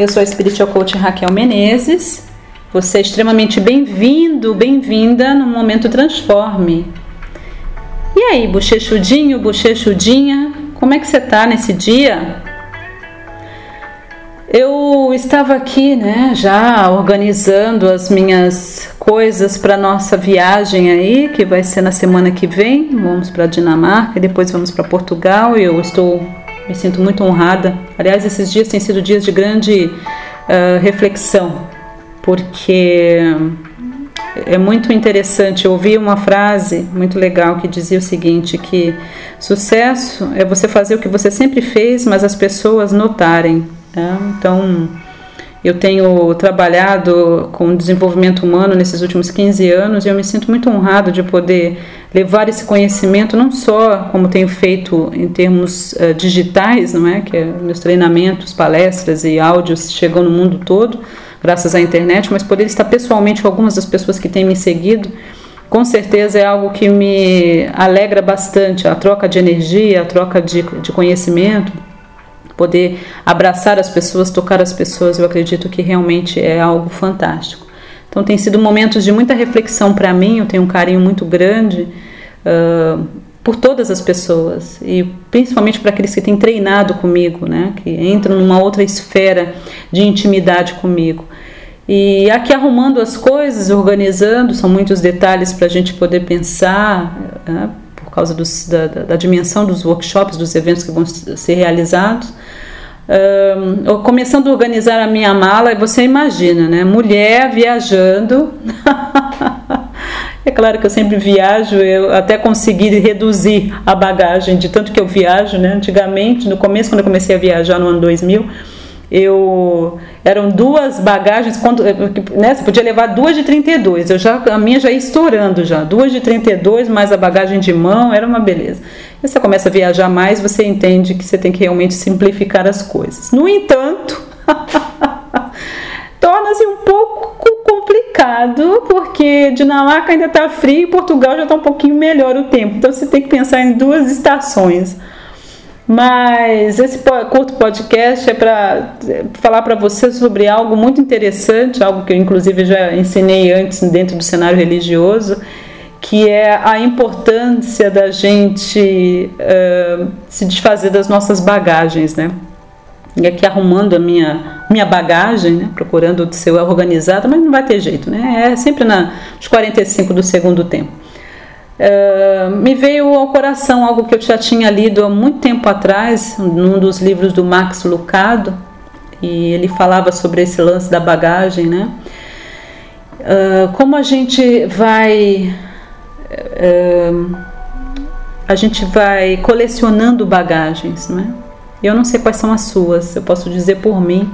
Eu sou a Spiritual Coach Raquel Menezes. Você é extremamente bem-vindo, bem-vinda no Momento Transforme. E aí, bochechudinho, bochechudinha, como é que você tá nesse dia? Eu estava aqui, né, já organizando as minhas coisas para nossa viagem aí, que vai ser na semana que vem. Vamos para Dinamarca e depois vamos para Portugal. Eu estou me sinto muito honrada. Aliás, esses dias têm sido dias de grande uh, reflexão, porque é muito interessante. Eu ouvi uma frase muito legal que dizia o seguinte: que sucesso é você fazer o que você sempre fez, mas as pessoas notarem. Né? Então eu tenho trabalhado com desenvolvimento humano nesses últimos 15 anos e eu me sinto muito honrado de poder levar esse conhecimento não só como tenho feito em termos uh, digitais, não é, que é, meus treinamentos, palestras e áudios chegam no mundo todo graças à internet, mas poder estar pessoalmente com algumas das pessoas que têm me seguido, com certeza é algo que me alegra bastante, a troca de energia, a troca de, de conhecimento poder abraçar as pessoas, tocar as pessoas, eu acredito que realmente é algo fantástico. Então, tem sido momentos de muita reflexão para mim, eu tenho um carinho muito grande uh, por todas as pessoas e principalmente para aqueles que têm treinado comigo, né, que entram numa outra esfera de intimidade comigo. E aqui arrumando as coisas, organizando, são muitos detalhes para a gente poder pensar, né, por causa dos, da, da, dimensão dos workshops, dos eventos que vão ser realizados. Um, começando a organizar a minha mala, você imagina, né? Mulher viajando. é claro que eu sempre viajo, eu até consegui reduzir a bagagem de tanto que eu viajo, né? Antigamente, no começo, quando eu comecei a viajar no ano 2000, eu eram duas bagagens quando né, você podia levar duas de 32 eu já a minha já ia estourando já. Duas de 32 mais a bagagem de mão era uma beleza. E você começa a viajar mais você entende que você tem que realmente simplificar as coisas. No entanto torna-se um pouco complicado porque Dinamarca ainda está frio e Portugal já está um pouquinho melhor o tempo. Então você tem que pensar em duas estações mas esse curto podcast é para falar para você sobre algo muito interessante, algo que eu inclusive já ensinei antes dentro do cenário religioso, que é a importância da gente uh, se desfazer das nossas bagagens, né? E aqui arrumando a minha, minha bagagem, né? procurando ser organizada, mas não vai ter jeito, né? É sempre na, nos 45 do segundo tempo. Me veio ao coração algo que eu já tinha lido há muito tempo atrás, num dos livros do Max Lucado, e ele falava sobre esse lance da bagagem, né? Uh, como a gente vai. Uh, a gente vai colecionando bagagens, não é? Eu não sei quais são as suas, eu posso dizer por mim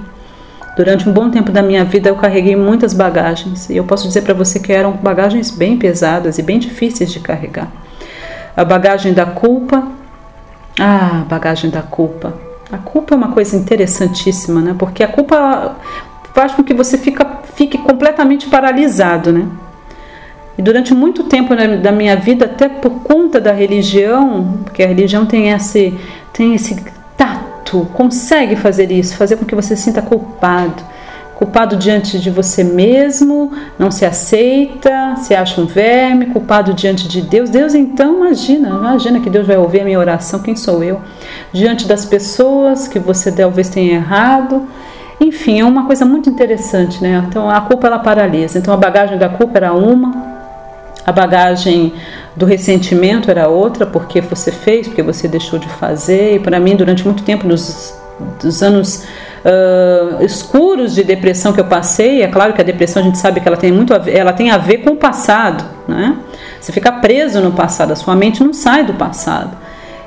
Durante um bom tempo da minha vida eu carreguei muitas bagagens e eu posso dizer para você que eram bagagens bem pesadas e bem difíceis de carregar. A bagagem da culpa, ah, bagagem da culpa. A culpa é uma coisa interessantíssima, né? Porque a culpa faz com que você fica, fique completamente paralisado, né? E durante muito tempo da minha vida, até por conta da religião, porque a religião tem esse, tem esse consegue fazer isso, fazer com que você se sinta culpado. Culpado diante de você mesmo, não se aceita, se acha um verme, culpado diante de Deus. Deus, então, imagina, imagina que Deus vai ouvir a minha oração, quem sou eu? Diante das pessoas que você talvez tenha errado. Enfim, é uma coisa muito interessante, né? Então, a culpa ela paralisa. Então, a bagagem da culpa era uma, a bagagem do ressentimento era outra, porque você fez, porque você deixou de fazer. E para mim, durante muito tempo, nos dos anos uh, escuros de depressão que eu passei, é claro que a depressão a gente sabe que ela tem muito a ver, ela tem a ver com o passado, né? Você fica preso no passado, a sua mente não sai do passado.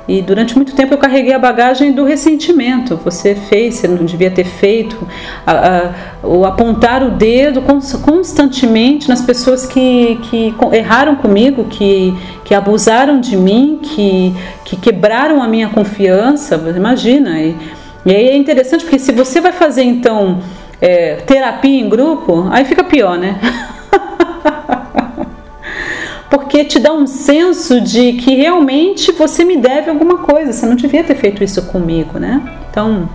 E durante muito tempo eu carreguei a bagagem do ressentimento. Você fez, você não devia ter feito. A, a, o apontar o dedo constantemente nas pessoas que, que erraram comigo, que, que abusaram de mim, que, que quebraram a minha confiança. Imagina. E, e aí é interessante porque se você vai fazer então é, terapia em grupo, aí fica pior, né? porque te dá um senso de que realmente você me deve alguma coisa, você não devia ter feito isso comigo, né? Então,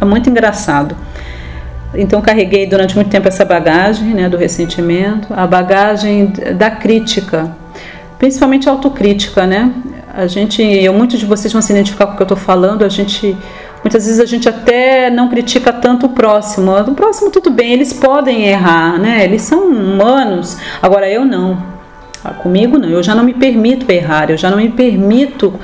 é muito engraçado. Então carreguei durante muito tempo essa bagagem, né, do ressentimento, a bagagem da crítica, principalmente autocrítica, né? A gente, eu muitos de vocês vão se identificar com o que eu estou falando. A gente Muitas vezes a gente até não critica tanto o próximo. O próximo, tudo bem, eles podem errar, né? Eles são humanos. Agora eu não. Ah, comigo não. Eu já não me permito errar. Eu já não me permito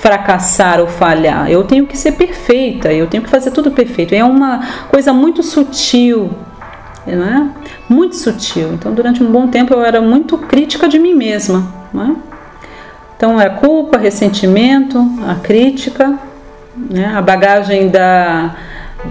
fracassar ou falhar. Eu tenho que ser perfeita. Eu tenho que fazer tudo perfeito. É uma coisa muito sutil. Não é? Muito sutil. Então, durante um bom tempo eu era muito crítica de mim mesma. É? Então, é culpa, ressentimento, a crítica né? A bagagem da,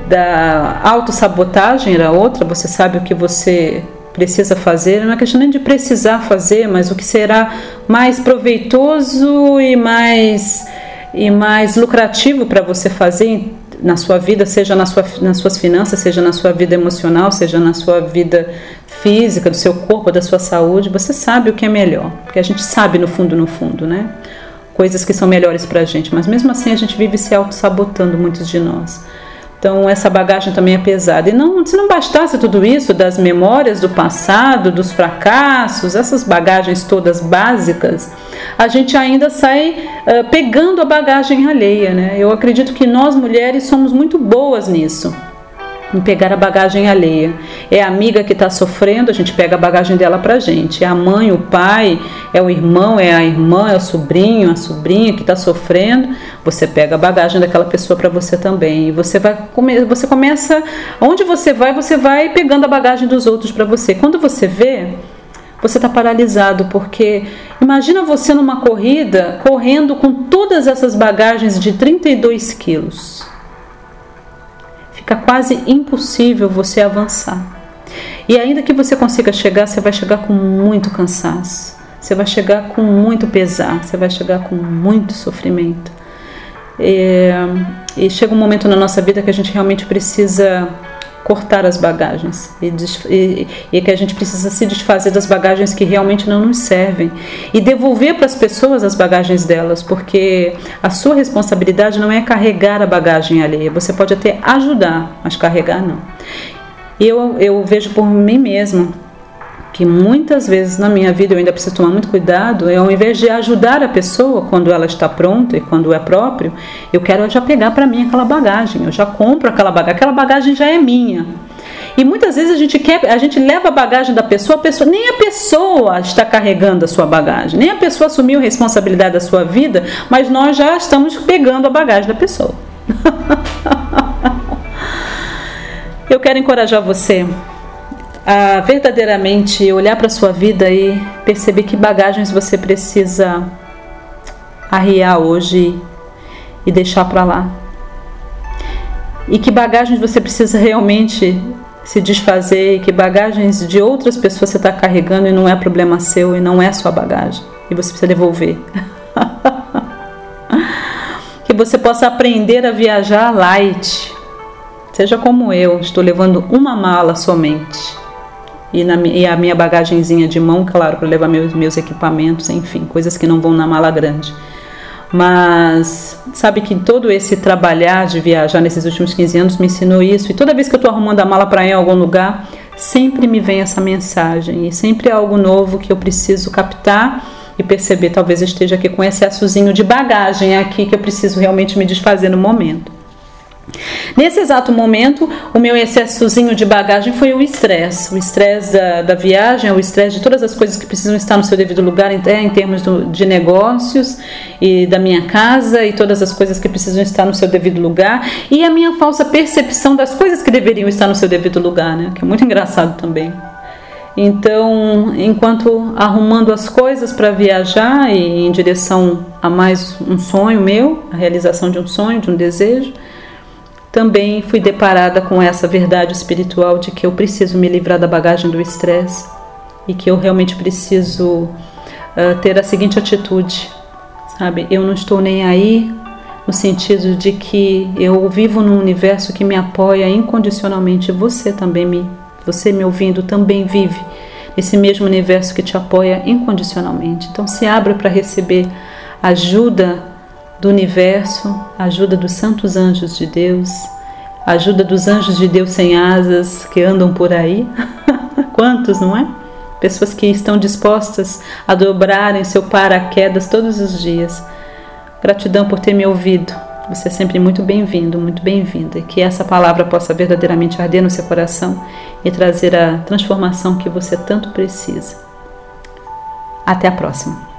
da autossabotagem era outra, você sabe o que você precisa fazer, não é questão nem de precisar fazer, mas o que será mais proveitoso e mais, e mais lucrativo para você fazer na sua vida, seja na sua, nas suas finanças, seja na sua vida emocional, seja na sua vida física, do seu corpo, da sua saúde, você sabe o que é melhor, porque a gente sabe no fundo, no fundo, né? coisas que são melhores para a gente, mas mesmo assim a gente vive se auto-sabotando, muitos de nós. Então essa bagagem também é pesada. E não, se não bastasse tudo isso das memórias do passado, dos fracassos, essas bagagens todas básicas, a gente ainda sai uh, pegando a bagagem alheia. Né? Eu acredito que nós mulheres somos muito boas nisso em pegar a bagagem alheia. É a amiga que está sofrendo, a gente pega a bagagem dela para gente. É a mãe, o pai, é o irmão, é a irmã, é o sobrinho, a sobrinha que está sofrendo. Você pega a bagagem daquela pessoa para você também. E você vai, você começa, onde você vai, você vai pegando a bagagem dos outros para você. Quando você vê, você está paralisado, porque imagina você numa corrida correndo com todas essas bagagens de 32 quilos fica quase impossível você avançar. E ainda que você consiga chegar, você vai chegar com muito cansaço, você vai chegar com muito pesar, você vai chegar com muito sofrimento. E, e chega um momento na nossa vida que a gente realmente precisa cortar as bagagens e, e, e, que a gente precisa se desfazer das bagagens que realmente não nos servem e devolver para as pessoas as bagagens delas, porque a sua responsabilidade não é carregar a bagagem alheia, você pode até ajudar, mas carregar não. Eu, eu vejo por mim mesma que muitas vezes na minha vida eu ainda preciso tomar muito cuidado, é ao invés de ajudar a pessoa quando ela está pronta e quando é próprio, eu quero já pegar para mim aquela bagagem, eu já compro aquela bagagem, aquela bagagem já é minha. E muitas vezes a gente quer, a gente leva a bagagem da pessoa, a pessoa, nem a pessoa está carregando a sua bagagem, nem a pessoa assumiu a responsabilidade da sua vida, mas nós já estamos pegando a bagagem da pessoa. eu quero encorajar você a verdadeiramente olhar para sua vida e perceber que bagagens você precisa arriar hoje e deixar para lá. E que bagagens você precisa realmente se desfazer e que bagagens de outras pessoas você está carregando e não é problema seu e não é sua bagagem e você precisa devolver. que você possa aprender a viajar light. Seja como eu, estou levando uma mala somente e, na, e a minha bagagenzinha de mão, claro, para levar meus, meus equipamentos, enfim, coisas que não vão na mala grande. Mas sabe que todo esse trabalhar de viajar nesses últimos 15 anos me ensinou isso. E toda vez que eu estou arrumando a mala para ir em algum lugar, sempre me vem essa mensagem. E sempre é algo novo que eu preciso captar e perceber. Talvez esteja aqui com excessozinho de bagagem aqui que eu preciso realmente me desfazer no momento. Nesse exato momento, o meu excessozinho de bagagem foi o estresse. O estresse da, da viagem, o estresse de todas as coisas que precisam estar no seu devido lugar, até em termos do, de negócios e da minha casa e todas as coisas que precisam estar no seu devido lugar. E a minha falsa percepção das coisas que deveriam estar no seu devido lugar, né? que é muito engraçado também. Então, enquanto arrumando as coisas para viajar e em direção a mais um sonho meu, a realização de um sonho, de um desejo, também fui deparada com essa verdade espiritual de que eu preciso me livrar da bagagem do estresse e que eu realmente preciso uh, ter a seguinte atitude, sabe? Eu não estou nem aí no sentido de que eu vivo num universo que me apoia incondicionalmente. Você também me, você me ouvindo também vive nesse mesmo universo que te apoia incondicionalmente. Então se abra para receber ajuda do universo, ajuda dos santos anjos de Deus, ajuda dos anjos de Deus sem asas que andam por aí. Quantos, não é? Pessoas que estão dispostas a dobrarem seu paraquedas todos os dias. Gratidão por ter me ouvido. Você é sempre muito bem-vindo, muito bem-vinda. E que essa palavra possa verdadeiramente arder no seu coração e trazer a transformação que você tanto precisa. Até a próxima.